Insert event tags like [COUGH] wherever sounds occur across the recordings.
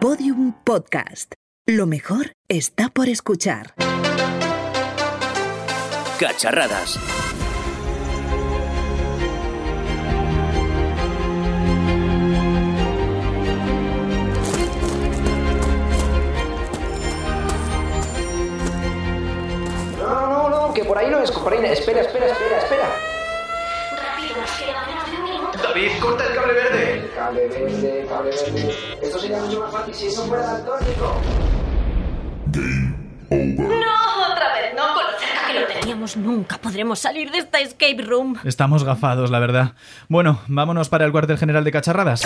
Podium Podcast. Lo mejor está por escuchar. Cacharradas. No, no, no, que por ahí no es, por ahí no. Espera, espera, espera, espera. Rápido, nos queda menos de un minuto. David, corta el cable verde. Cable verde, cable verde. Esto sería mucho más fácil si eso fuera daltónico. No, otra vez, no, con lo cerca que lo teníamos, nunca podremos salir de esta escape room. Estamos gafados, la verdad. Bueno, vámonos para el cuartel general de cacharradas.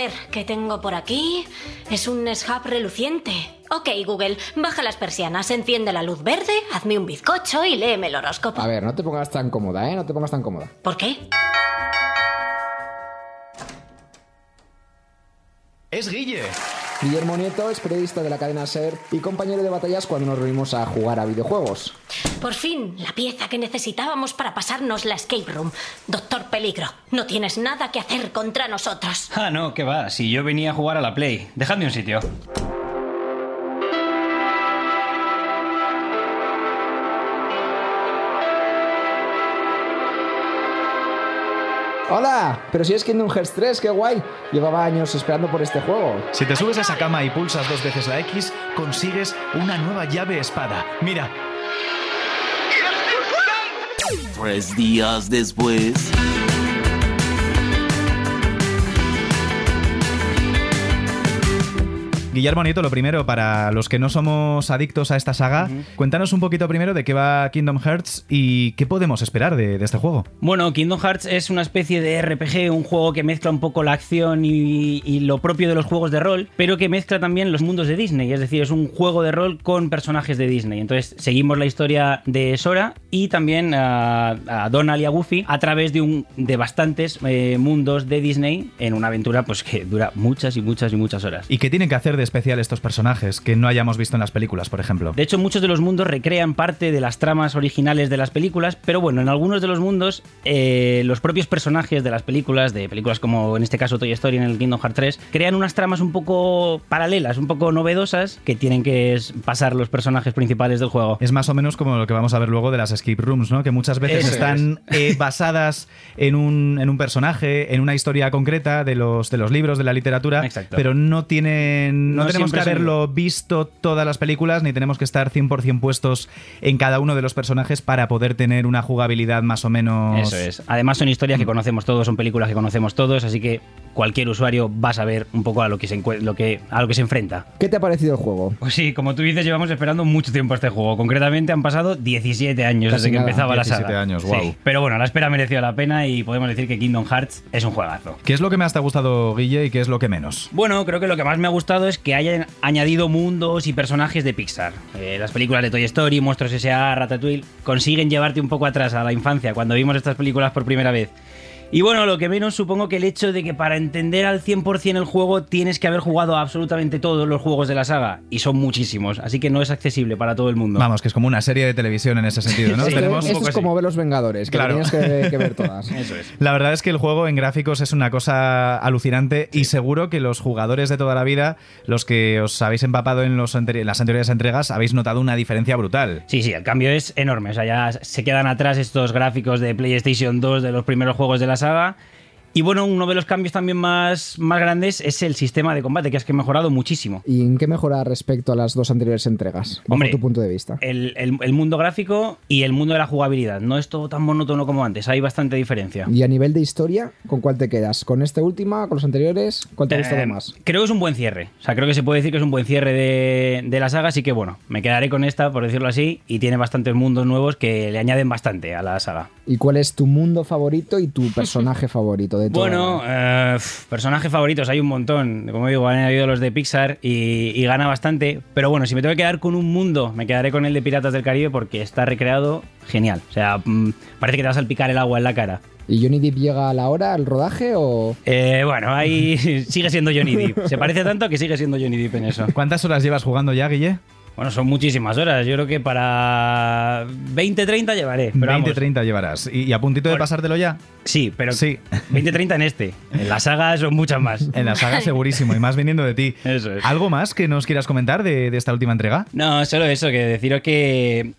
Ver, ¿qué tengo por aquí? Es un Shab reluciente. Ok, Google, baja las persianas, enciende la luz verde, hazme un bizcocho y léeme el horóscopo. A ver, no te pongas tan cómoda, ¿eh? No te pongas tan cómoda. ¿Por qué? Es Guille. Guillermo Nieto es periodista de la cadena SER y compañero de batallas cuando nos reunimos a jugar a videojuegos. Por fin, la pieza que necesitábamos para pasarnos la escape room. Doctor Peligro, no tienes nada que hacer contra nosotros. Ah, no, que va. Si yo venía a jugar a la Play. Dejadme un sitio. ¡Hola! Pero si es Kingdom Hearts 3, qué guay. Llevaba años esperando por este juego. Si te subes a esa cama y pulsas dos veces la X, consigues una nueva llave espada. Mira, Tres días después. Guillermo Nieto, lo primero, para los que no somos adictos a esta saga, cuéntanos un poquito primero de qué va Kingdom Hearts y qué podemos esperar de, de este juego. Bueno, Kingdom Hearts es una especie de RPG, un juego que mezcla un poco la acción y, y lo propio de los juegos de rol, pero que mezcla también los mundos de Disney. Es decir, es un juego de rol con personajes de Disney. Entonces, seguimos la historia de Sora y también a, a Donald y a Goofy a través de, un, de bastantes eh, mundos de Disney en una aventura pues que dura muchas y muchas y muchas horas. ¿Y qué tienen que hacer de especial estos personajes que no hayamos visto en las películas, por ejemplo? De hecho, muchos de los mundos recrean parte de las tramas originales de las películas, pero bueno, en algunos de los mundos, eh, los propios personajes de las películas, de películas como en este caso Toy Story en el Kingdom Hearts 3, crean unas tramas un poco paralelas, un poco novedosas, que tienen que pasar los personajes principales del juego. Es más o menos como lo que vamos a ver luego de las escape rooms, ¿no? Que muchas veces Eso están eh, basadas en un, en un personaje, en una historia concreta de los, de los libros, de la literatura, Exacto. pero no tienen. No, No tenemos que son haberlo visto todas las películas, ni tenemos que estar 100% puestos en cada uno de los personajes para poder tener una jugabilidad más o menos. Eso es. Además son historias que conocemos todos, son películas que conocemos todos, así que cualquier usuario va a saber un poco a lo que se lo que a lo que se enfrenta. ¿Qué te ha parecido el juego? Pues sí, como tú dices, llevamos esperando mucho tiempo este juego. Concretamente han pasado 17 años Casi desde que nada. empezaba la 17 saga. años, Sí. guau. Pero bueno, la espera mereció la pena y podemos decir que Kingdom Hearts es un juegazo. ¿Qué es lo que más te ha gustado, Guille, y qué es lo que menos? Bueno, creo que lo que más me ha gustado es que hayan añadido mundos y personajes de Pixar. Eh, las películas de Toy Story, Monstruos S.A., Ratatouille consiguen llevarte un poco atrás a la infancia cuando vimos estas películas por primera vez. Y bueno, lo que menos supongo que el hecho de que para entender al 100% el juego tienes que haber jugado absolutamente todos los juegos de la saga. Y son muchísimos, así que no es accesible para todo el mundo. Vamos, que es como una serie de televisión en ese sentido, ¿no? Sí. Tenemos- poco es como así. ver Los Vengadores, que Claro. tienes que, que ver todas. [LAUGHS] Eso es. La verdad es que el juego en gráficos es una cosa alucinante y seguro que los jugadores de toda la vida, los que os habéis empapado en, los anteri- en las anteriores entregas, habéis notado una diferencia brutal. Sí, sí, el cambio es enorme. O sea, ya se quedan atrás estos gráficos de PlayStation 2 de los primeros juegos de la saga. Y bueno, uno de los cambios también más, más grandes es el sistema de combate, que es que ha mejorado muchísimo. ¿Y en qué mejora respecto a las dos anteriores entregas? Bajo Hombre, tu punto de vista. El, el- el mundo gráfico y el mundo de la jugabilidad. No es todo tan monótono como antes, hay bastante diferencia. Y a nivel de historia, ¿con cuál te quedas? ¿Con esta última? ¿Con los anteriores? ¿Cuál te ha gustado Eh, más? Creo que es un buen cierre. O sea, creo que se puede decir que es un buen cierre de, de la saga, así que bueno, me quedaré con esta, por decirlo así, y tiene bastantes mundos nuevos que le añaden bastante a la saga. ¿Y cuál es tu mundo favorito y tu personaje [LAUGHS] favorito de todo? Bueno, eh, personajes favoritos hay un montón. Como digo, han habido los de Pixar y, y gana bastante. Pero bueno, si me tengo que quedar con un mundo, me quedaré con el de Piratas del Caribe porque está recreado genial. O sea, mm, parece que te vas a salpicar el agua en la cara. ¿Y Johnny Depp llega a la hora, al rodaje o...? Eh, bueno, ahí [LAUGHS] sigue siendo Johnny Depp. Se parece tanto que sigue siendo Johnny Depp en eso. ¿Cuántas horas llevas jugando ya, Guille? Bueno, son muchísimas horas. Yo creo que para 20, 30 llevaré. Pero 20, vamos, 30 llevarás. ¿Y, y a puntito de pasártelo ya? Sí, pero Sí. 20, 30 en este. En la saga son muchas más. En la saga segurísimo, y más viniendo de ti. Eso es. ¿Algo más que nos quieras comentar de, de esta última entrega? No, solo eso, que deciros que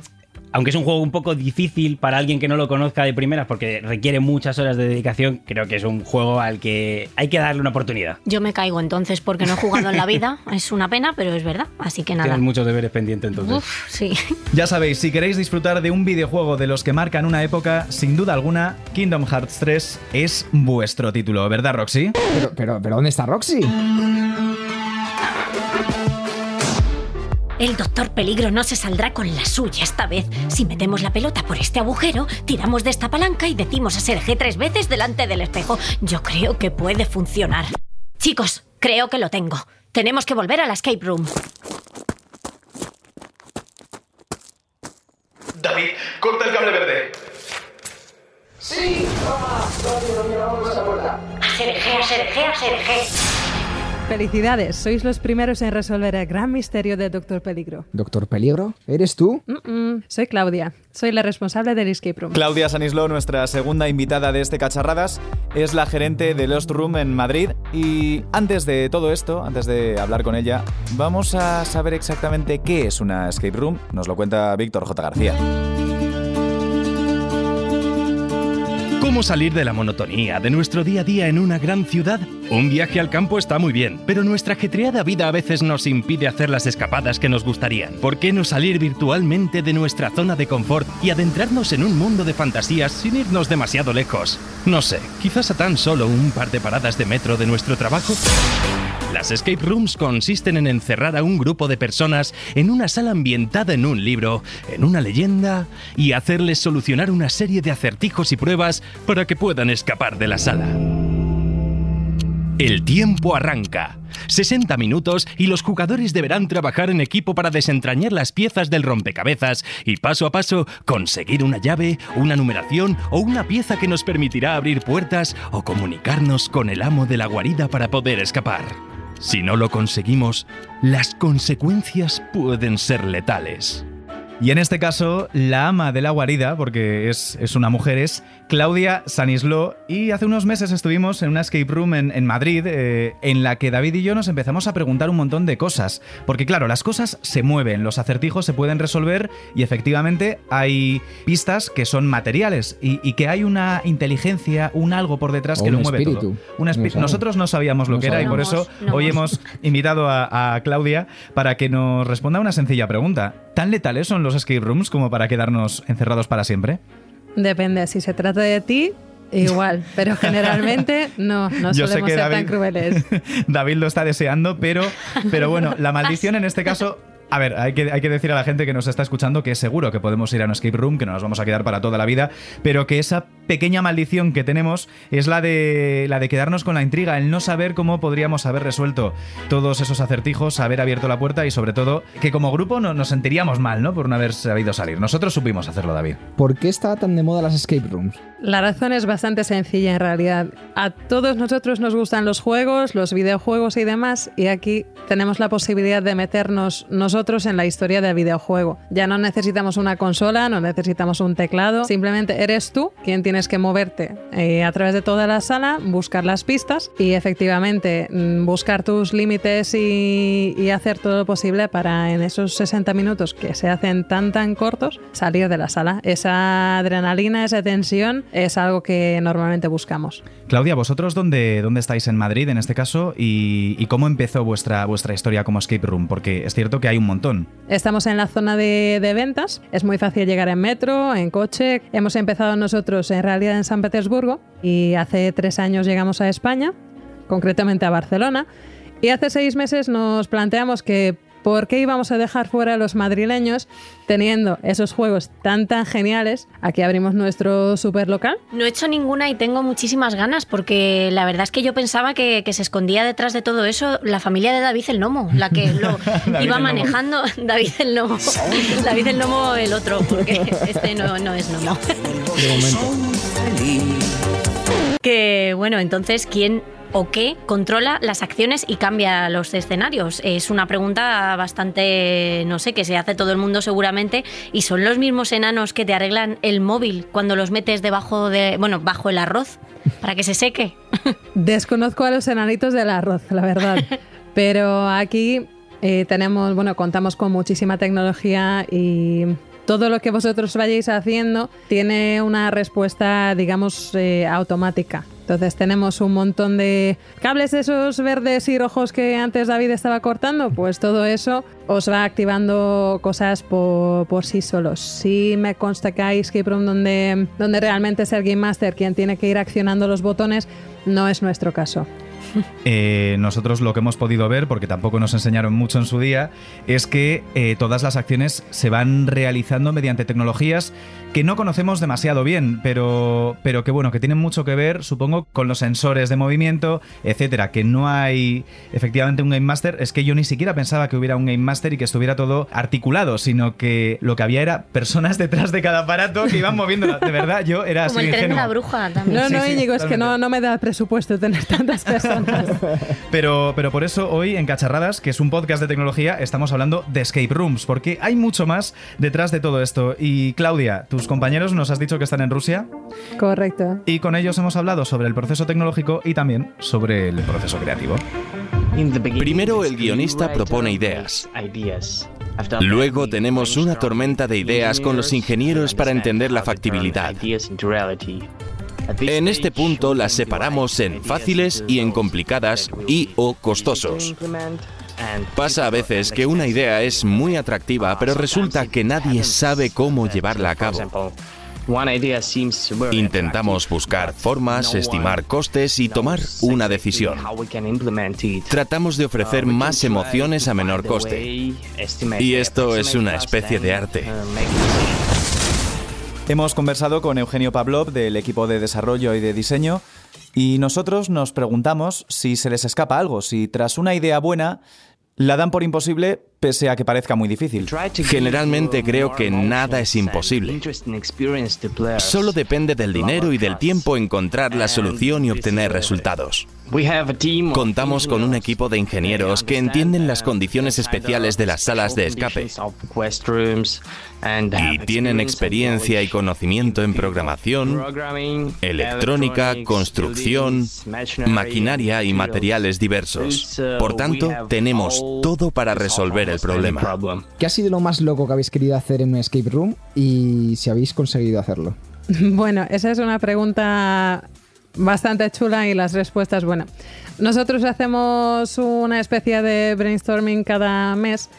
aunque es un juego un poco difícil para alguien que no lo conozca de primeras porque requiere muchas horas de dedicación, creo que es un juego al que hay que darle una oportunidad. Yo me caigo entonces porque no he jugado en la vida. [LAUGHS] Es una pena, pero es verdad. Así que nada. Tienes muchos deberes pendientes entonces. Uf, sí. [LAUGHS] Ya sabéis, si queréis disfrutar de un videojuego de los que marcan una época, sin duda alguna, Kingdom Hearts 3 es vuestro título, ¿verdad, Roxy? Pero, pero, pero ¿dónde está Roxy? El doctor Peligro no se saldrá con la suya esta vez. Si metemos la pelota por este agujero, tiramos de esta palanca y decimos a Sergé tres veces delante del espejo. Yo creo que puede funcionar. Chicos, creo que lo tengo. Tenemos que volver a la escape room. David, corta el cable verde. A Sergé, a Sergé, a Sergé. Felicidades, sois los primeros en resolver el gran misterio de Doctor Peligro. ¿Doctor Peligro? ¿Eres tú? Soy Claudia, soy la responsable del escape room. Claudia Sanislo, nuestra segunda invitada de este Cacharradas, es la gerente de Lost Room en Madrid. Y antes de todo esto, antes de hablar con ella, vamos a saber exactamente qué es una escape room. Nos lo cuenta Víctor J. García. ¿Cómo salir de la monotonía de nuestro día a día en una gran ciudad? Un viaje al campo está muy bien, pero nuestra ajetreada vida a veces nos impide hacer las escapadas que nos gustarían. ¿Por qué no salir virtualmente de nuestra zona de confort y adentrarnos en un mundo de fantasías sin irnos demasiado lejos? No sé, quizás a tan solo un par de paradas de metro de nuestro trabajo. Las escape rooms consisten en encerrar a un grupo de personas en una sala ambientada en un libro, en una leyenda, y hacerles solucionar una serie de acertijos y pruebas para que puedan escapar de la sala. El tiempo arranca. 60 minutos y los jugadores deberán trabajar en equipo para desentrañar las piezas del rompecabezas y paso a paso conseguir una llave, una numeración o una pieza que nos permitirá abrir puertas o comunicarnos con el amo de la guarida para poder escapar. Si no lo conseguimos, las consecuencias pueden ser letales. Y en este caso, la ama de la guarida, porque es, es una mujer, es Claudia Sanislo. Y hace unos meses estuvimos en una escape room en, en Madrid, eh, en la que David y yo nos empezamos a preguntar un montón de cosas. Porque claro, las cosas se mueven, los acertijos se pueden resolver y efectivamente hay pistas que son materiales y, y que hay una inteligencia, un algo por detrás O que lo mueve espíritu. todo. Un No. Nosotros no sabíamos lo No que era y por eso No hoy hemos. hemos invitado a, a Claudia para que nos responda una sencilla pregunta. ¿Tan letales son los escape rooms como para quedarnos encerrados para siempre? Depende, si se trata de ti, igual, [LAUGHS] pero generalmente no, no Yo sé solemos que ser tan crueles. [LAUGHS] David lo está deseando, pero, pero bueno, la [LAUGHS] maldición en este caso... A ver, hay que, hay que decir a la gente que nos está escuchando que seguro que podemos ir a un escape room, que no nos vamos a quedar para toda la vida, pero que esa pequeña maldición que tenemos es la de, la de quedarnos con la intriga, el no saber cómo podríamos haber resuelto todos esos acertijos, haber abierto la puerta y sobre todo que como grupo no, nos sentiríamos mal, ¿no? Por no haber sabido salir. Nosotros supimos hacerlo, David. ¿Por qué está tan de moda las escape rooms? La razón es bastante sencilla en realidad. A todos nosotros nos gustan los juegos, los videojuegos y demás, y aquí tenemos la posibilidad de meternos nosotros en la historia del videojuego. Ya no necesitamos una consola, no necesitamos un teclado, simplemente eres tú quien tienes que moverte eh, a través de toda la sala, buscar las pistas y efectivamente mm, buscar tus límites y, y hacer todo lo posible para en esos 60 minutos que se hacen tan tan cortos salir de la sala. Esa adrenalina, esa tensión es algo que normalmente buscamos. Claudia, ¿vosotros dónde, dónde estáis en Madrid en este caso? ¿Y, y cómo empezó vuestra, vuestra historia como escape room? Porque es cierto que hay un montón. Estamos en la zona de, de ventas, es muy fácil llegar en metro, en coche. Hemos empezado nosotros en realidad en San Petersburgo y hace tres años llegamos a España, concretamente a Barcelona. Y hace seis meses nos planteamos que por qué íbamos a dejar fuera a los madrileños teniendo esos juegos tan tan geniales. Aquí abrimos nuestro super local. No he hecho ninguna y tengo muchísimas ganas porque la verdad es que yo pensaba que, que se escondía detrás de todo eso la familia de David el Gnomo, la que lo [LAUGHS] iba manejando. David el Gnomo. [LAUGHS] David el Gnomo [LAUGHS] el otro, porque este no, no es. De momento. Que bueno, entonces, ¿quién o qué controla las acciones y cambia los escenarios? Es una pregunta bastante, no sé, que se hace todo el mundo seguramente y son los mismos enanos que te arreglan el móvil cuando los metes debajo de, bueno, bajo el arroz para que se seque. [LAUGHS] Desconozco a los enanitos del arroz, la verdad. [LAUGHS] Pero aquí eh, tenemos, bueno, contamos con muchísima tecnología y todo lo que vosotros vayáis haciendo tiene una respuesta, digamos, eh, automática. Entonces tenemos un montón de cables esos verdes y rojos que antes David estaba cortando, pues todo eso os va activando cosas por, por sí solos. Si me consta que hay donde, donde realmente es el Game Master quien tiene que ir accionando los botones, no es nuestro caso. Eh, nosotros lo que hemos podido ver, porque tampoco nos enseñaron mucho en su día, es que eh, todas las acciones se van realizando mediante tecnologías que no conocemos demasiado bien, pero, pero que bueno, que tienen mucho que ver, supongo, con los sensores de movimiento, etcétera. Que no hay efectivamente un Game Master. Es que yo ni siquiera pensaba que hubiera un Game Master y que estuviera todo articulado, sino que lo que había era personas detrás de cada aparato que iban moviendo. De verdad, yo era Como así el tren de la bruja también. No, no, sí, Íñigo, es que no, no me da presupuesto tener tantas personas. [LAUGHS] Pero, pero por eso hoy en Cacharradas, que es un podcast de tecnología, estamos hablando de escape rooms, porque hay mucho más detrás de todo esto. Y Claudia, tus compañeros nos has dicho que están en Rusia Correcto. y con ellos hemos hablado sobre el proceso tecnológico y también sobre el proceso creativo. Primero el guionista propone ideas. Luego tenemos una tormenta de ideas con los ingenieros para entender la factibilidad. En este punto las separamos en fáciles y en complicadas y o costosos. Pasa a veces que una idea es muy atractiva, pero resulta que nadie sabe cómo llevarla a cabo. Intentamos buscar formas, estimar costes y tomar una decisión. Tratamos de ofrecer más emociones a menor coste. Y esto es una especie de arte. Hemos conversado con Eugenio Pavlov del equipo de desarrollo y de diseño y nosotros nos preguntamos si se les escapa algo, si tras una idea buena la dan por imposible pese a que parezca muy difícil. Generalmente creo que nada es imposible. Solo depende del dinero y del tiempo encontrar la solución y obtener resultados. Contamos con un equipo de ingenieros que entienden las condiciones especiales de las salas de escape y tienen experiencia y conocimiento en programación, electrónica, construcción, maquinaria y materiales diversos. Por tanto, tenemos todo para resolver el problema. ¿Qué ha sido lo más loco que habéis querido hacer en un escape room y si habéis conseguido hacerlo? [LAUGHS] Bueno, esa es una pregunta bastante chula y las respuestas, bueno. Nosotros hacemos una especie de brainstorming cada mes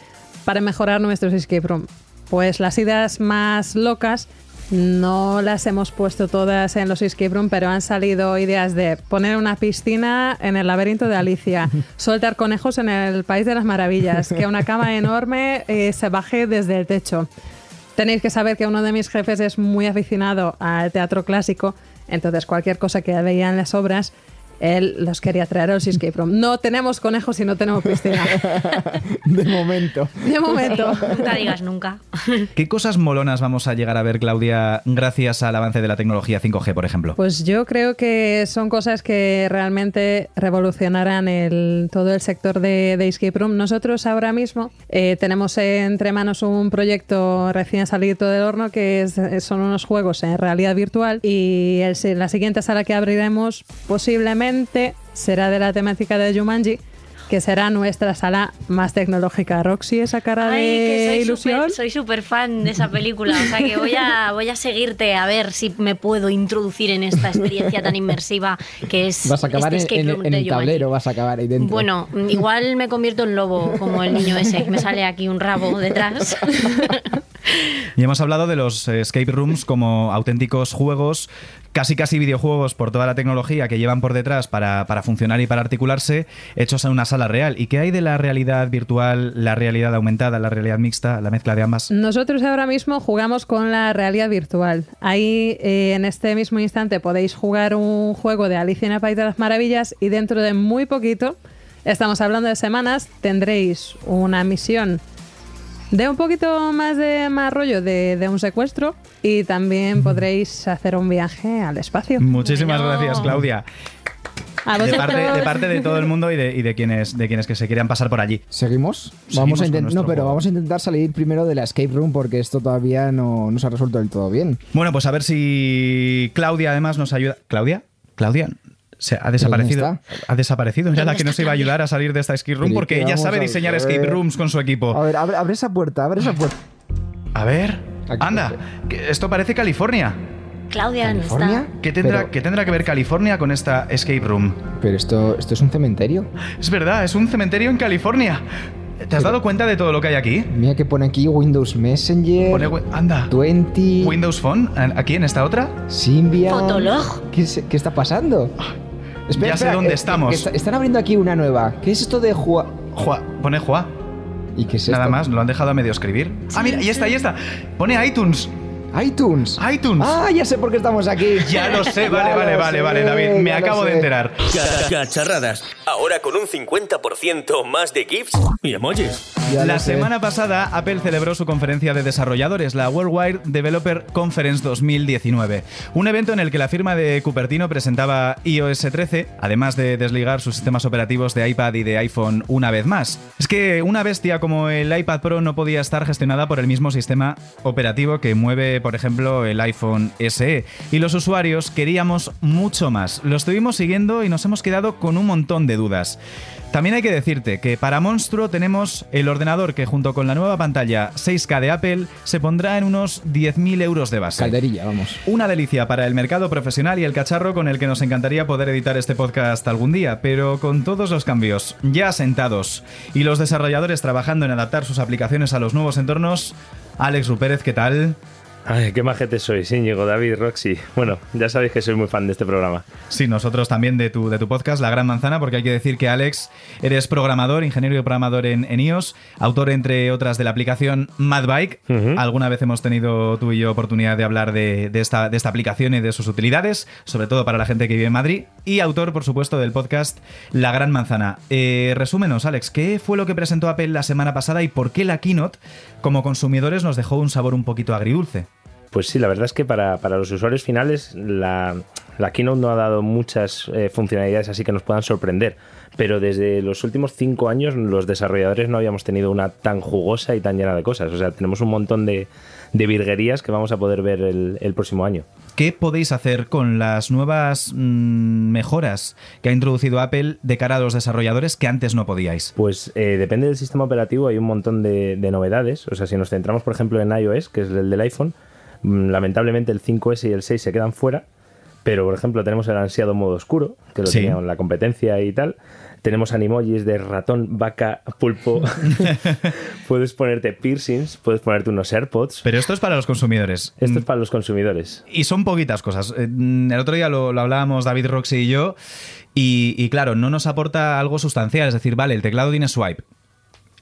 para mejorar nuestros escape room. Pues las ideas más locas no las hemos puesto todas en los escape room, pero han salido ideas de poner una piscina en el laberinto de Alicia, [LAUGHS] soltar conejos en el País de las Maravillas, que una cama [LAUGHS] enorme eh, se baje desde el techo. Tenéis que saber que uno de mis jefes es muy aficionado al teatro clásico, entonces cualquier cosa que veía en las obras, él los quería traer a los escape room. No tenemos conejos y no tenemos piscina. [LAUGHS] De momento. De momento. Nunca digas nunca. [LAUGHS] ¿Qué cosas molonas vamos a llegar a ver, Claudia, gracias al avance de la tecnología 5G, por ejemplo? Pues yo creo que son cosas que realmente revolucionarán el, todo el sector de, de escape room. Nosotros ahora mismo eh, tenemos entre manos un proyecto recién salido del horno que es- son unos juegos en realidad virtual y el- la siguiente sala que abriremos posiblemente será de la temática de Jumanji que será nuestra sala más tecnológica. Roxy, esa cara Ay, que de soy ilusión. súper- soy súper fan de esa película, o sea que voy a, [LAUGHS] voy a seguirte a ver si me puedo introducir en esta experiencia tan inmersiva que es Vas a acabar este en, en- en el tablero, vas a acabar ahí dentro. Bueno, igual me convierto en lobo, como el niño ese, que me sale aquí un rabo detrás. [LAUGHS] Y hemos hablado de los escape rooms como auténticos juegos, casi casi videojuegos por toda la tecnología que llevan por detrás para, para funcionar y para articularse, hechos en una sala real. ¿Y qué hay de la realidad virtual, la realidad aumentada, la realidad mixta, la mezcla de ambas? Nosotros ahora mismo jugamos con la realidad virtual. Ahí, eh, en este mismo instante, podéis jugar un juego de Alicia en el País de las Maravillas y dentro de muy poquito, estamos hablando de semanas, tendréis una misión de un poquito más de más rollo de, de un secuestro y también podréis hacer un viaje al espacio. Muchísimas Bueno. gracias, Claudia. A De parte, de parte de todo el mundo y de, y de quienes, de quienes que se quieran pasar por allí. ¿Seguimos? Seguimos vamos a No, pero juego. vamos a intentar salir primero de la escape room porque esto todavía no, no se ha resuelto del todo bien. Bueno, pues a ver si Claudia además nos ayuda. ¿Claudia? ¿Claudia? Se ha desaparecido. ¿Dónde Ha desaparecido. Era la ¿Dónde que nos iba a ayudar a salir de esta escape room Pero porque que ella sabe a diseñar ver. escape rooms con su A equipo. ver, abre, abre esa puerta, abre esa puerta. A ver. Aquí Anda, esto parece California. Claudia no ¿California? está. ¿Qué tendrá, Pero- qué tendrá que ver California con esta escape room? Pero esto, esto es un cementerio. Es verdad, es un cementerio en California. ¿Te has dado cuenta de todo lo que hay aquí? Mira que pone aquí Windows Messenger, Pone anda. 20, Windows Phone, aquí en esta otra. Symbian. Fotolog. ¿Qué, qué está pasando? Ya sé dónde estamos. que está- están abriendo aquí una nueva. ¿Qué es esto de Jua? Jua, pone Jua. ¿Y qué es Nada esto? más, lo han dejado a medio escribir. Ah, mira, ahí está, ahí está. Pone iTunes. iTunes. iTunes. Ah, ya sé por qué estamos aquí. Ya lo sé, [LAUGHS] vale, Ya vale, vale, sé, vale, David. Me acabo de enterar. Ca- Cacharradas. Ahora con un 50% más de GIFs y emojis. Ya La semana pasada, Apple celebró su conferencia de desarrolladores, la Worldwide Developer Conference 2019. Un evento en el que la firma de Cupertino presentaba iOS 13, además de desligar sus sistemas operativos de iPad y de iPhone una vez más. Es que una bestia como el iPad Pro no podía estar gestionada por el mismo sistema operativo que mueve, por ejemplo, el iPhone SE. Y los usuarios queríamos mucho más. Lo estuvimos siguiendo y nos hemos quedado con un montón de dudas. También hay que decirte que para Monstruo tenemos el ordenador que junto con la nueva pantalla 6K de Apple se pondrá en unos 10.000 euros de base. Calderilla, vamos. Una delicia para el mercado profesional y el cacharro con el que nos encantaría poder editar este podcast algún día, pero con todos los cambios ya asentados y los desarrolladores trabajando en adaptar sus aplicaciones a los nuevos entornos, Alex Rupérez, ¿qué tal? Ay, qué majete sois, Íñigo, David, Roxy. Bueno, ya sabéis que soy muy fan de este programa. Sí, nosotros también de tu, de tu podcast, La Gran Manzana, porque hay que decir que Alex, eres programador, ingeniero y programador en, en iOS, autor entre otras de la aplicación MadBike. Ujú. Alguna vez hemos tenido tú y yo oportunidad de hablar de, de esta, de esta aplicación y de sus utilidades, sobre todo para la gente que vive en Madrid. Y autor, por supuesto, del podcast La Gran Manzana. Eh, resúmenos, Alex, ¿qué fue lo que presentó Apple la semana pasada y por qué la keynote, como consumidores, nos dejó un sabor un poquito agridulce? Pues sí, la verdad es que para, para los usuarios finales la, la Keynote no ha dado muchas eh, funcionalidades así que nos puedan sorprender. Pero desde los últimos cinco años los desarrolladores no habíamos tenido una tan jugosa y tan llena de cosas. O sea, tenemos un montón de, de virguerías que vamos a poder ver el, el próximo año. ¿Qué podéis hacer con las nuevas mm, mejoras que ha introducido Apple de cara a los desarrolladores que antes no podíais? Pues eh, depende del sistema operativo, hay un montón de, de novedades. O sea, si nos centramos, por ejemplo, en iOS, que es el del iPhone, lamentablemente el 5S y el 6 se quedan fuera. Pero, por ejemplo, tenemos el ansiado modo oscuro, que lo Sí. tenía en la competencia y tal. Tenemos animojis de ratón, vaca, pulpo. [LAUGHS] [LAUGHS] puedes ponerte piercings, puedes ponerte unos AirPods. Pero esto es para los consumidores. Esto es para los consumidores. Y son poquitas cosas. Eh, mm, El otro día lo, lo hablábamos David, Roxy y yo. Y, y claro, no nos aporta algo sustancial. Es decir, vale, el teclado tiene swipe.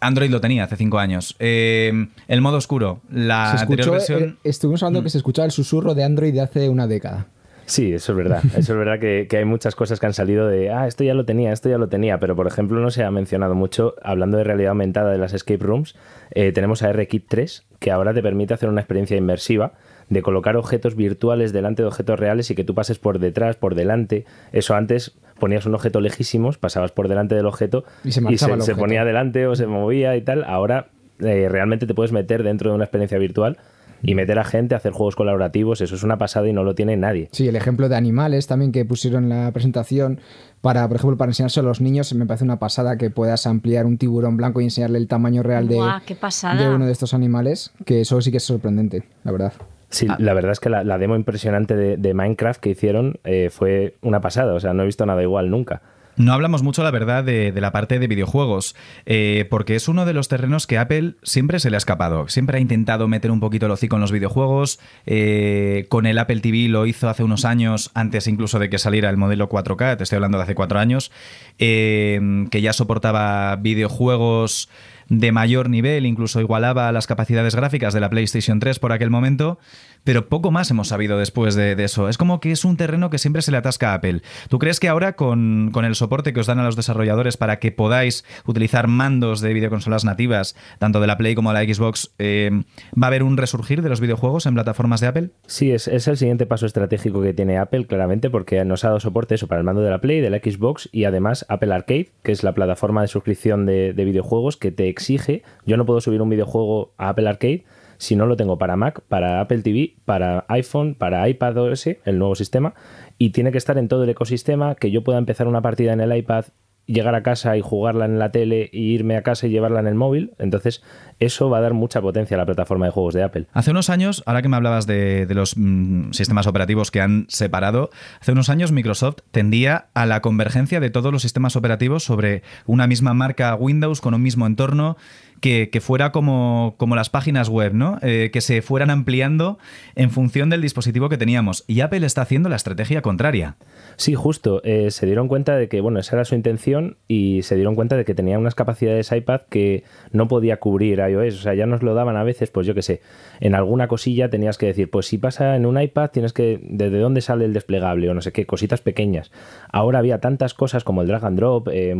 Android lo tenía hace cinco años. Eh, el modo oscuro, la anterior escuchó, versión. eh, estuvimos hablando que se escuchaba el susurro de Android de hace una década. Sí, eso es verdad. [LAUGHS] Eso es verdad que, que hay muchas cosas que han salido de, ah, esto ya lo tenía, esto ya lo tenía, pero por ejemplo no se ha mencionado mucho, hablando de realidad aumentada de las escape rooms, eh, tenemos a RKit 3, que ahora te permite hacer una experiencia inmersiva de colocar objetos virtuales delante de objetos reales y que tú pases por detrás, por delante. Eso antes ponías un objeto lejísimos, pasabas por delante del objeto Y se objeto. ponía delante o se movía y tal. Ahora eh, realmente te puedes meter dentro de una experiencia virtual y meter a gente, hacer juegos colaborativos, eso es una pasada y no lo tiene nadie. Sí, el ejemplo de animales también que pusieron en la presentación para, por ejemplo, para enseñárselo a los niños, me parece una pasada que puedas ampliar un tiburón blanco y enseñarle el tamaño real de, Guau, qué pasada. de uno de estos animales, que eso sí que es sorprendente, la verdad. Sí, la verdad es que la, la demo impresionante de, de Minecraft que hicieron eh, fue una pasada. O sea, no he visto nada igual nunca. No hablamos mucho, la verdad, de, la parte de videojuegos, eh, porque es uno de los terrenos que Apple siempre se le ha escapado. Siempre ha intentado meter un poquito el hocico en los videojuegos. eh, con el Apple TV lo hizo hace unos años, antes incluso de que saliera el modelo 4K, te estoy hablando de hace cuatro años, eh, que ya soportaba videojuegos de mayor nivel, incluso igualaba las capacidades gráficas de la PlayStation 3 por aquel momento, pero poco más hemos sabido después de, eso. Es como que es un terreno que siempre se le atasca a Apple. ¿Tú crees que ahora con, con el soporte que os dan a los desarrolladores para que podáis utilizar mandos de videoconsolas nativas, tanto de la Play como de la Xbox, eh, va a haber un resurgir de los videojuegos en plataformas de Apple? Sí, es, es el siguiente paso estratégico que tiene Apple, claramente, porque nos ha dado soporte eso para el mando de la Play, de la Xbox y además Apple Arcade, que es la plataforma de suscripción de, de videojuegos que te exige, yo no puedo subir un videojuego a Apple Arcade si no lo tengo para Mac, para Apple TV, para iPhone, para iPad OS, el nuevo sistema, y tiene que estar en todo el ecosistema, que yo pueda empezar una partida en el iPad, llegar a casa y jugarla en la tele y irme a casa y llevarla en el móvil. Entonces, eso va a dar mucha potencia a la plataforma de juegos de Apple. Hace unos años, ahora que me hablabas de, de los mm, sistemas operativos que han separado, hace unos años Microsoft tendía a la convergencia de todos los sistemas operativos sobre una misma marca Windows con un mismo entorno. Que, fuera como, como, las páginas web, ¿no? Eh, que se fueran ampliando en función del dispositivo que teníamos. Y Apple está haciendo la estrategia contraria. Sí, justo. Eh, se dieron cuenta de que, bueno, esa era su intención y se dieron cuenta de que tenía unas capacidades iPad que no podía cubrir iOS. O sea, ya nos lo daban a veces, pues yo qué sé, en alguna cosilla tenías que decir, pues si pasa en un iPad tienes que, ¿desde dónde sale el desplegable? O no sé qué, cositas pequeñas. Ahora había tantas cosas como el drag and drop, eh,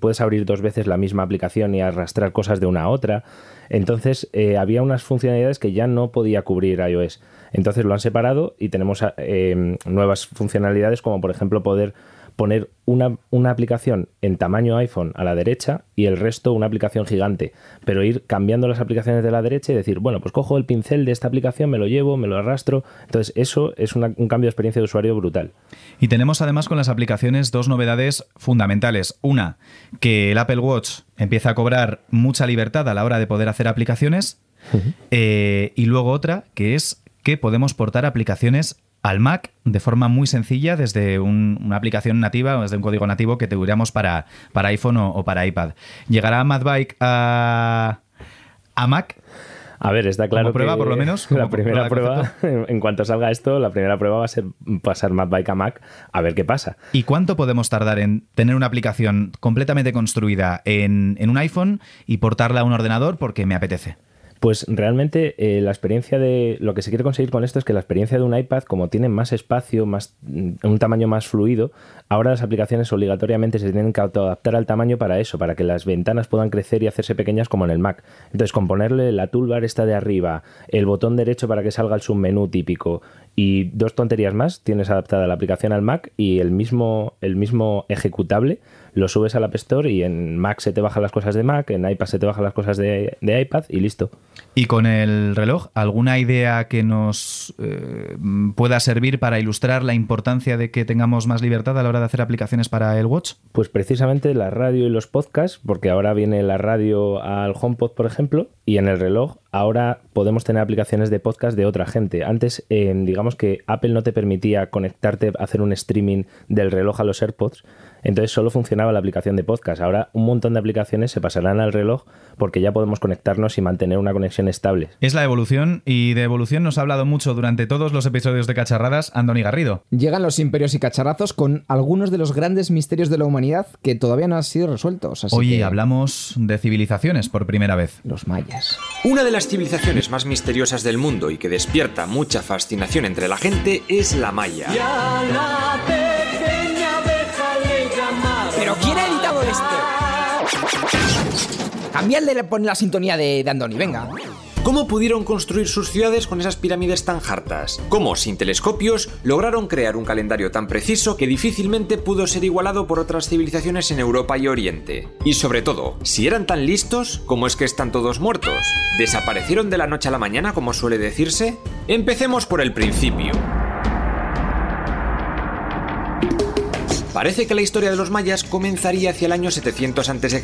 puedes abrir dos veces la misma aplicación y arrastrar cosas de una otra. Entonces eh, había unas funcionalidades que ya no podía cubrir iOS. Entonces lo han separado y tenemos eh, nuevas funcionalidades como por ejemplo poder poner una, una, aplicación en tamaño iPhone a la derecha y el resto una aplicación gigante, pero ir cambiando las aplicaciones de la derecha y decir, bueno, pues cojo el pincel de esta aplicación, me lo llevo, me lo arrastro. Entonces eso es una, un cambio de experiencia de usuario brutal. Y tenemos además con las aplicaciones dos novedades fundamentales. Una, que el Apple Watch empieza a cobrar mucha libertad a la hora de poder hacer aplicaciones. Uh -huh. eh, y luego otra, que es que podemos portar aplicaciones al Mac de forma muy sencilla desde un, una aplicación nativa o desde un código nativo que tuviéramos para, para iPhone o, o, para iPad. ¿Llegará MadBike a, a Mac? A ver, está claro como prueba, que por lo menos. [LAUGHS] La primera prueba, en cuanto salga esto, la primera prueba va a ser pasar MadBike a Mac a ver qué pasa. ¿Y cuánto podemos tardar en tener una aplicación completamente construida en, en un iPhone y portarla a un ordenador porque me apetece? Pues realmente eh, la experiencia de lo que se quiere conseguir con esto es que la experiencia de un iPad, como tiene más espacio, más un tamaño más fluido, ahora las aplicaciones obligatoriamente se tienen que adaptar al tamaño para eso, para que las ventanas puedan crecer y hacerse pequeñas como en el Mac. Entonces, con ponerle la toolbar esta de arriba, el botón derecho para que salga el submenú típico y dos tonterías más, tienes adaptada la aplicación al Mac y el mismo, el mismo ejecutable lo subes al App Store y en Mac se te bajan las cosas de Mac, en iPad se te bajan las cosas de, de iPad y listo. ¿Y con el reloj, alguna idea que nos eh, pueda servir para ilustrar la importancia de que tengamos más libertad a la hora de hacer aplicaciones para el Watch? Pues precisamente la radio y los podcasts, porque ahora viene la radio al HomePod, por ejemplo, y en el reloj ahora podemos tener aplicaciones de podcast de otra gente. Antes, eh, digamos que Apple no te permitía conectarte, hacer un streaming del reloj a los AirPods, entonces solo funcionaba la aplicación de podcast. Ahora un montón de aplicaciones se pasarán al reloj porque ya podemos conectarnos y mantener una conexión estable. Es la evolución y de evolución nos ha hablado mucho durante todos los episodios de Cacharradas Andoni Garrido. Llegan los imperios y cacharrazos con algunos de los grandes misterios de la humanidad que todavía no han sido resueltos. Así Hoy que... hablamos de civilizaciones por primera vez. Los mayas. Una de las civilizaciones más misteriosas del mundo y que despierta mucha fascinación entre la gente es la maya. ¿Pero quién ha editado esto? Cambiadle la sintonía de, de Andoni, venga. ¿Cómo pudieron construir sus ciudades con esas pirámides tan hartas? ¿Cómo, sin telescopios, lograron crear un calendario tan preciso que difícilmente pudo ser igualado por otras civilizaciones en Europa y Oriente? Y sobre todo, si eran tan listos, ¿cómo es que están todos muertos? ¿Desaparecieron de la noche a la mañana, como suele decirse? Empecemos por el principio. Parece que la historia de los mayas comenzaría hacia el año 700 a.C.,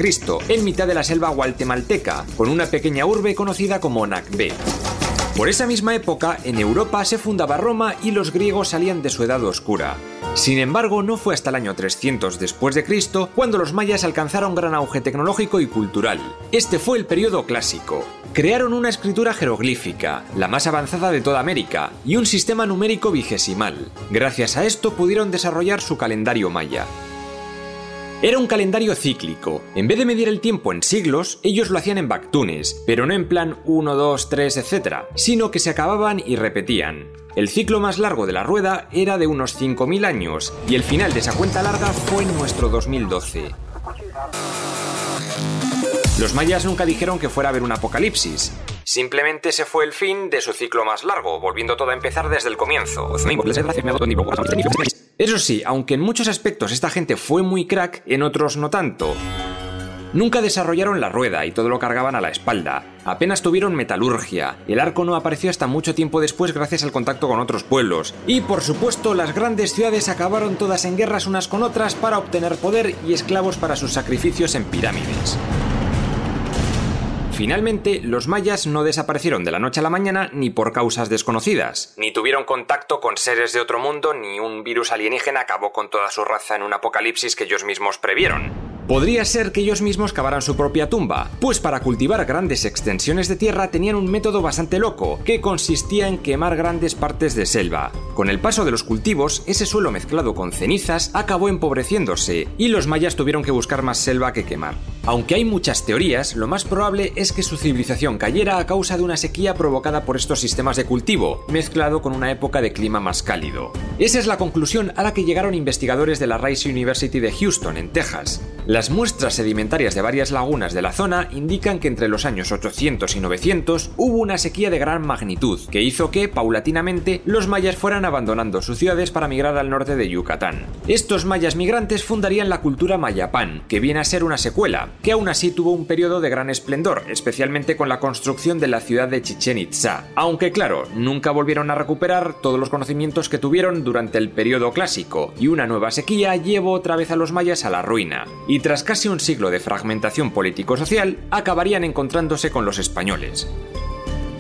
en mitad de la selva guatemalteca, con una pequeña urbe conocida como Nakbe. Por esa misma época, en Europa se fundaba Roma y los griegos salían de su edad oscura. Sin embargo, no fue hasta el año 300 después de Cristo cuando los mayas alcanzaron gran auge tecnológico y cultural. Este fue el periodo clásico. Crearon una escritura jeroglífica, la más avanzada de toda América, y un sistema numérico vigesimal. Gracias a esto pudieron desarrollar su calendario maya. Era un calendario cíclico. En vez de medir el tiempo en siglos, ellos lo hacían en bactunes, pero no en plan 1, 2, 3, etc., sino que se acababan y repetían. El ciclo más largo de la rueda era de unos 5.000 años, y el final de esa cuenta larga fue en nuestro 2012. Los mayas nunca dijeron que fuera a haber un apocalipsis. Simplemente se fue el fin de su ciclo más largo, volviendo todo a empezar desde el comienzo. Eso sí, aunque en muchos aspectos esta gente fue muy crack, en otros no tanto. Nunca desarrollaron la rueda y todo lo cargaban a la espalda. Apenas tuvieron metalurgia. El arco no apareció hasta mucho tiempo después gracias al contacto con otros pueblos. Y por supuesto, las grandes ciudades acabaron todas en guerras unas con otras para obtener poder y esclavos para sus sacrificios en pirámides. Finalmente, los mayas no desaparecieron de la noche a la mañana ni por causas desconocidas, ni tuvieron contacto con seres de otro mundo, ni un virus alienígena acabó con toda su raza en un apocalipsis que ellos mismos previeron. Podría ser que ellos mismos cavaran su propia tumba, pues para cultivar grandes extensiones de tierra tenían un método bastante loco, que consistía en quemar grandes partes de selva. Con el paso de los cultivos, ese suelo mezclado con cenizas acabó empobreciéndose, y los mayas tuvieron que buscar más selva que quemar. Aunque hay muchas teorías, lo más probable es que su civilización cayera a causa de una sequía provocada por estos sistemas de cultivo, mezclado con una época de clima más cálido. Esa es la conclusión a la que llegaron investigadores de la Rice University de Houston, en Texas. Las muestras sedimentarias de varias lagunas de la zona indican que entre los años 800 y 900 hubo una sequía de gran magnitud, que hizo que, paulatinamente, los mayas fueran abandonando sus ciudades para migrar al norte de Yucatán. Estos mayas migrantes fundarían la cultura mayapán, que viene a ser una secuela, que aún así tuvo un periodo de gran esplendor, especialmente con la construcción de la ciudad de Chichen Itza, aunque claro, nunca volvieron a recuperar todos los conocimientos que tuvieron durante el periodo clásico, y una nueva sequía llevó otra vez a los mayas a la ruina, tras casi un siglo de fragmentación político-social, acabarían encontrándose con los españoles.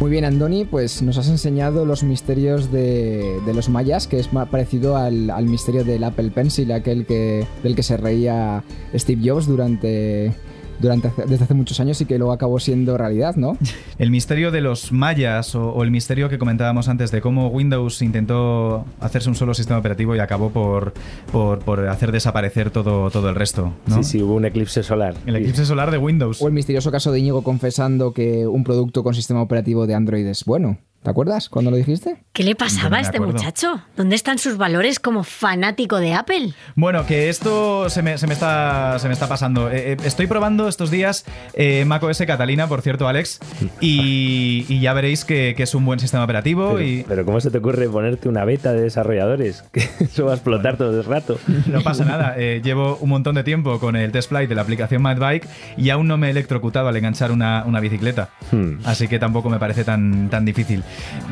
Muy bien, Andoni, pues nos has enseñado los misterios de, los mayas, que es más parecido al, al misterio del Apple Pencil, aquel que, del que se reía Steve Jobs durante durante, desde hace muchos años y que luego acabó siendo realidad, ¿no? [LAUGHS] El misterio de los mayas o, o, el misterio que comentábamos antes de cómo Windows intentó hacerse un solo sistema operativo y acabó por, por, por hacer desaparecer todo, todo el resto. ¿no? Sí, sí, hubo un eclipse solar. El eclipse solar de Windows. O el misterioso caso de Íñigo confesando que un producto con sistema operativo de Android es bueno. ¿Te acuerdas cuando lo dijiste? ¿Qué le pasaba No a este muchacho? ¿Dónde están sus valores como fanático de Apple? Bueno, que esto se me, se me está, se me está pasando. Eh, eh, estoy probando estos días eh, macOS Catalina, por cierto, Alex, y, y ya veréis que, que es un buen sistema operativo Pero, y pero ¿cómo se te ocurre ponerte una beta de desarrolladores? [LAUGHS] Que eso va a explotar todo el rato. no pasa nada. Eh, llevo un montón de tiempo con el test flight de la aplicación MadBike y aún no me he electrocutado al enganchar una, una bicicleta. Hmm. Así que tampoco me parece tan, tan difícil.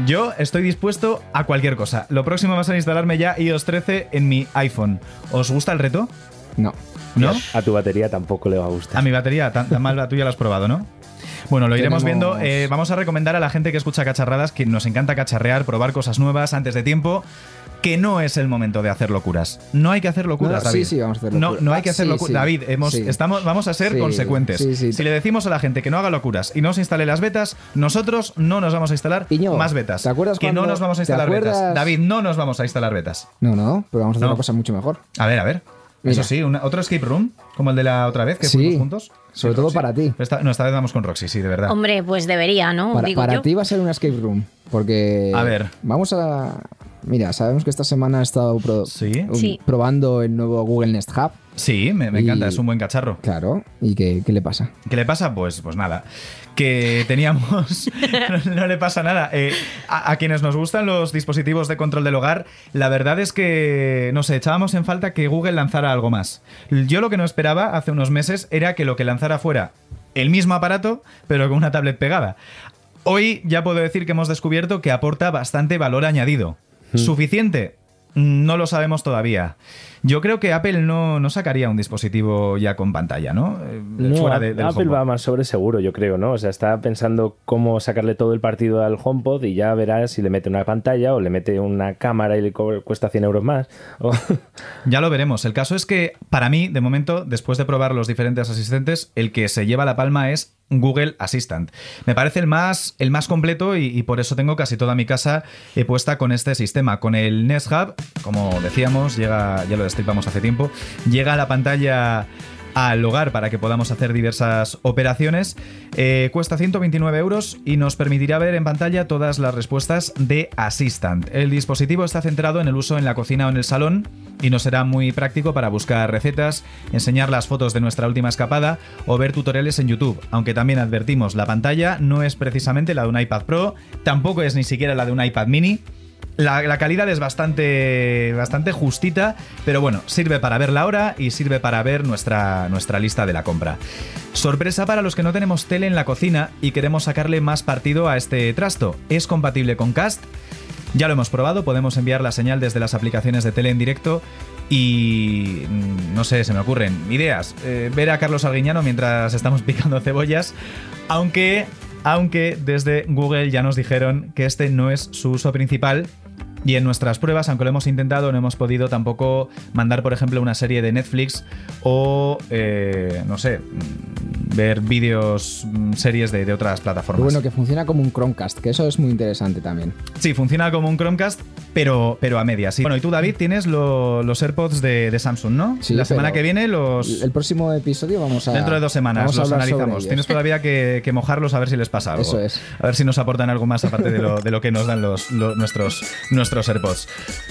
Yo estoy dispuesto a cualquier cosa. Lo próximo va a ser instalarme ya iOS 13 en mi iPhone. ¿Os gusta el reto? No. ¿No? A tu batería tampoco le va a gustar. A mi batería, tan, tan mal la tuya la has probado, ¿no? Bueno, lo iremos Tenemos- viendo. Eh, vamos a recomendar a la gente que escucha cacharradas que nos encanta cacharrear, probar cosas nuevas antes de tiempo. Que no es el momento de hacer locuras. No hay que hacer locuras, No, sí, David. sí, vamos a hacer No, locuras. no hay que hacer sí, locuras. sí. David, hemos, Sí. estamos, vamos a ser Sí, consecuentes. sí, sí. Si le decimos a la gente que no haga locuras y no se instale las betas, nosotros no nos vamos a instalar más betas. ¿te acuerdas que no nos vamos a instalar betas. David, no nos vamos a instalar betas. No, no, pero vamos a hacer No. una cosa mucho mejor. A ver, a ver. Mira. Eso sí, una- otro escape room, como el de la otra vez que Sí, fuimos juntos. sobre todo para ti. Esta, no, esta vez vamos con Roxy, sí, de verdad. Hombre, pues debería, ¿no? Para, Digo para yo. ti va a ser un escape room, porque... A ver. Vamos a... Mira, sabemos que esta semana he estado pro- um, Sí. probando el nuevo Google Nest Hub. Sí, me, me Y- encanta, es un buen cacharro. Claro, ¿y qué, qué le pasa? ¿Qué le pasa? Pues, pues nada. Que teníamos. [LAUGHS] no, no le pasa nada. Eh, a, a quienes nos gustan los dispositivos de control del hogar, la verdad es que, no sé, echábamos en falta que Google lanzara algo más. Yo lo que no esperaba hace unos meses era que lo que lanzara fuera el mismo aparato, pero con una tablet pegada. Hoy ya puedo decir que hemos descubierto que aporta bastante valor añadido. ¿Suficiente? No lo sabemos todavía. Yo creo que Apple no, no sacaría un dispositivo ya con pantalla, ¿no? Eh, No, fuera de- del Apple HomePod. va más sobre seguro, yo creo, ¿no? O sea, está pensando cómo sacarle todo el partido al HomePod y ya verá si le mete una pantalla o le mete una cámara y le cuesta 100 euros más. O- [LAUGHS] Ya lo veremos. El caso es que, para mí, de momento, después de probar los diferentes asistentes, el que se lleva la palma es Google Assistant. Me parece el más, el más completo y, y por eso tengo casi toda mi casa eh, puesta con este sistema, con el Nest Hub, como decíamos, llega, ya lo destripamos hace tiempo, llega la pantalla al hogar para que podamos hacer diversas operaciones. Eh, cuesta 129 euros y nos permitirá ver en pantalla todas las respuestas de Assistant. El dispositivo está centrado en el uso en la cocina o en el salón y nos será muy práctico para buscar recetas, enseñar las fotos de nuestra última escapada o ver tutoriales en YouTube. Aunque también advertimos, la pantalla no es precisamente la de un iPad Pro, tampoco es ni siquiera la de un iPad mini. La, calidad es bastante, bastante justita, pero bueno, sirve para ver la hora y sirve para ver nuestra, nuestra lista de la compra. Sorpresa para los que no tenemos tele en la cocina y queremos sacarle más partido a este trasto. Es compatible con Cast. Ya lo hemos probado, podemos enviar la señal desde las aplicaciones de tele en directo y mm, no sé, se me ocurren ideas. Eh, ver a Carlos Arguiñano mientras estamos [LAUGHS] picando cebollas, aunque aunque desde Google ya nos dijeron que este no es su uso principal. Y en nuestras pruebas, aunque lo hemos intentado, no hemos podido tampoco mandar, por ejemplo, una serie de Netflix o, eh, no sé, mm, ver vídeos, mm, series de, de otras plataformas. Bueno, que funciona como un Chromecast, que eso es muy interesante también. Sí, funciona como un Chromecast, pero, pero a medias. sí. Bueno, y tú, David, tienes lo- los AirPods de, de Samsung, ¿no? Sí, La semana pero que viene los... El próximo episodio vamos a. Dentro de dos semanas vamos a los hablar sobre analizamos. ellos. Tienes todavía que, que mojarlos a ver si les pasa algo. Eso es. A ver si nos aportan algo más aparte de lo, de lo que nos dan los, lo- nuestros, nuestros AirPods.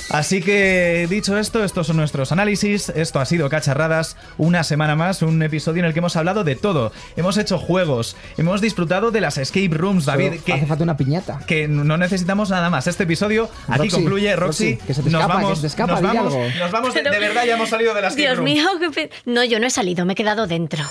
Así que, dicho esto, estos son nuestros análisis. Esto ha sido Cacharradas. Una semana más, un episodio en el que hemos hablado de todo. Hemos hecho juegos, hemos disfrutado de las escape rooms, David. Solo Que, Hace falta una piñata. que no necesitamos nada más. Este episodio aquí Roxy, concluye. Roxy, Roxy, que se te nos escapa, vamos, que se te escapa, nos vamos, algo. nos vamos de, Pero- de verdad, ya hemos salido de las Dios room. mío, qué pe- No, yo no he salido, me he quedado dentro.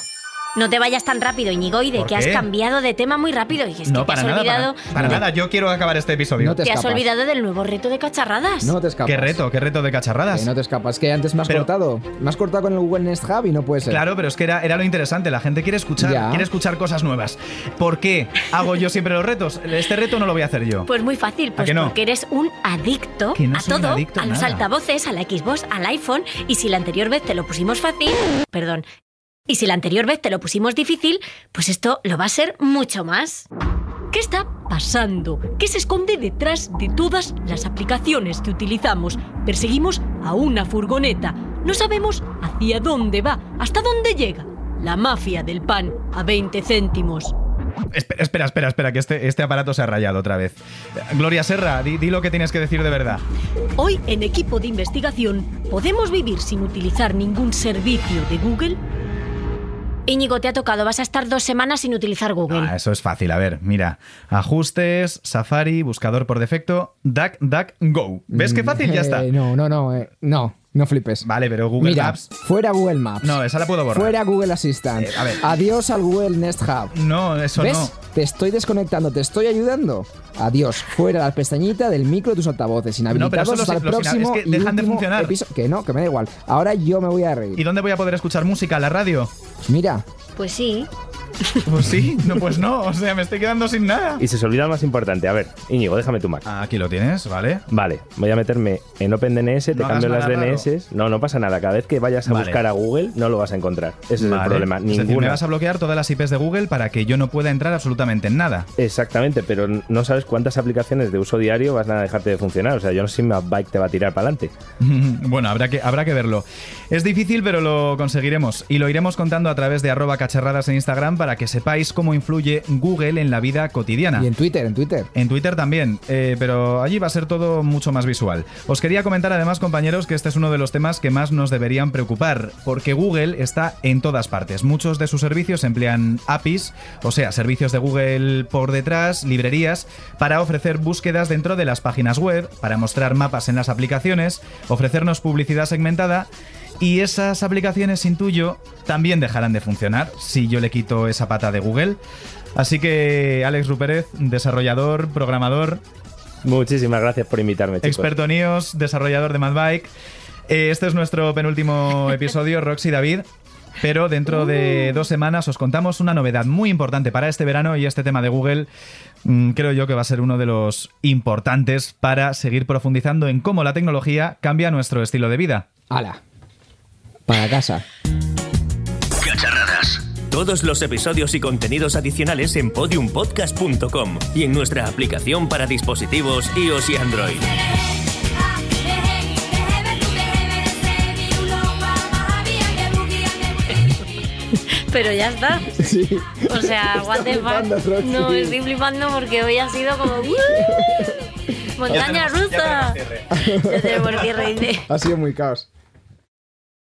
No te vayas tan rápido, Íñigo, y de ¿Por que has cambiado de tema muy rápido. Y es que No, te para has nada, olvidado. para, para nada. Yo quiero acabar este episodio. No te Te has olvidado del nuevo reto de cacharradas. No te escapas. ¿Qué reto? ¿Qué reto de cacharradas? Que no te escapas. Que antes me has Pero- cortado. Me has cortado con el Google Nest Hub y no puede ser. Claro, pero es que era, era lo interesante. La gente quiere escuchar, Ya. quiere escuchar cosas nuevas. ¿Por qué hago yo siempre los retos? Este reto no lo voy a hacer yo. Pues muy fácil, pues que no? porque eres un adicto Que no a todo, adicto a a los altavoces, a la Xbox, al iPhone, y si la anterior vez te lo pusimos fácil, perdón, y si la anterior vez te lo pusimos difícil, pues esto lo va a ser mucho más. ¿Qué está pasando? ¿Qué se esconde detrás de todas las aplicaciones que utilizamos? Perseguimos a una furgoneta. No sabemos hacia dónde va, hasta dónde llega. La mafia del pan a 20 céntimos. Espera, espera, espera, espera, que este, este aparato se ha rayado otra vez. Gloria Serra, di, di lo que tienes que decir de verdad. Hoy en equipo de investigación, ¿podemos vivir sin utilizar ningún servicio de Google? Íñigo, te ha tocado. Vas a estar dos semanas sin utilizar Google. Ah, eso es fácil. A ver, mira. Ajustes, Safari, buscador por defecto, DuckDuckGo. ¿Ves qué fácil? Ya está. Eh, no, no, no. eh, no, no flipes. Vale, pero Google Mira, Maps. fuera Google Maps. No, esa la puedo borrar. Fuera Google Assistant. Eh, a ver. Adiós al Google Nest Hub. No, eso ¿Ves? no. Te estoy desconectando, te estoy ayudando. Adiós. Fuera la pestañita del micro de tus altavoces. Inhabilitados eso los- hasta el los próximo es que dejan de funcionar. episo- Que no, que me da igual. Ahora yo me voy a reír. ¿Y dónde voy a poder escuchar música? ¿La radio? Pues mira, Pues sí. Pues sí, no, pues no. O sea, me estoy quedando sin nada. Y se os olvida lo más importante. A ver, Íñigo, déjame tu Mac. Ah, Aquí lo tienes, ¿vale? Vale, voy a meterme en OpenDNS, te No hagas cambio las nada DNS. No, no pasa nada. Cada vez que vayas a Vale. buscar a Google, no lo vas a encontrar. Ese es el Vale. problema. Es decir, me Ninguna. vas a bloquear todas las IPs de Google para que yo no pueda entrar absolutamente en nada. Exactamente, pero no sabes cuántas aplicaciones de uso diario van a dejarte de funcionar. O sea, yo no sé si Mapbike te va a tirar para adelante. [LAUGHS] bueno, habrá que, habrá que verlo. Es difícil, pero lo conseguiremos. Y lo iremos contando a través de arroba cacharradas en Instagram para que sepáis cómo influye Google en la vida cotidiana. y en Twitter, en Twitter. En Twitter también, eh, pero allí va a ser todo mucho más visual. Os quería comentar además, compañeros, que este es uno de los temas que más nos deberían preocupar, porque Google está en todas partes. Muchos de sus servicios emplean APIs, o sea, servicios de Google por detrás, librerías, para ofrecer búsquedas dentro de las páginas web, para mostrar mapas en las aplicaciones, ofrecernos publicidad segmentada. Y esas aplicaciones, intuyo, también dejarán de funcionar si yo le quito esa pata de Google. Así que, Alex Rupérez, desarrollador, programador, Muchísimas gracias por invitarme, chicos. experto en iOS, desarrollador de Madbike. Eh, Este es nuestro penúltimo [LAUGHS] episodio, Roxy David. Pero dentro de dos semanas os contamos una novedad muy importante para este verano y este tema de Google mm, creo yo que va a ser uno de los importantes para seguir profundizando en cómo la tecnología cambia nuestro estilo de vida. Hala para casa. Cacharradas. Todos los episodios y contenidos adicionales en podiumpodcast.com y en nuestra aplicación para dispositivos iOS y Android. pero ya está. Sí. O sea, what the fuck. No, estoy flipando porque hoy ha sido como. [LAUGHS] ¡Montaña rusa! Ha sido muy caos.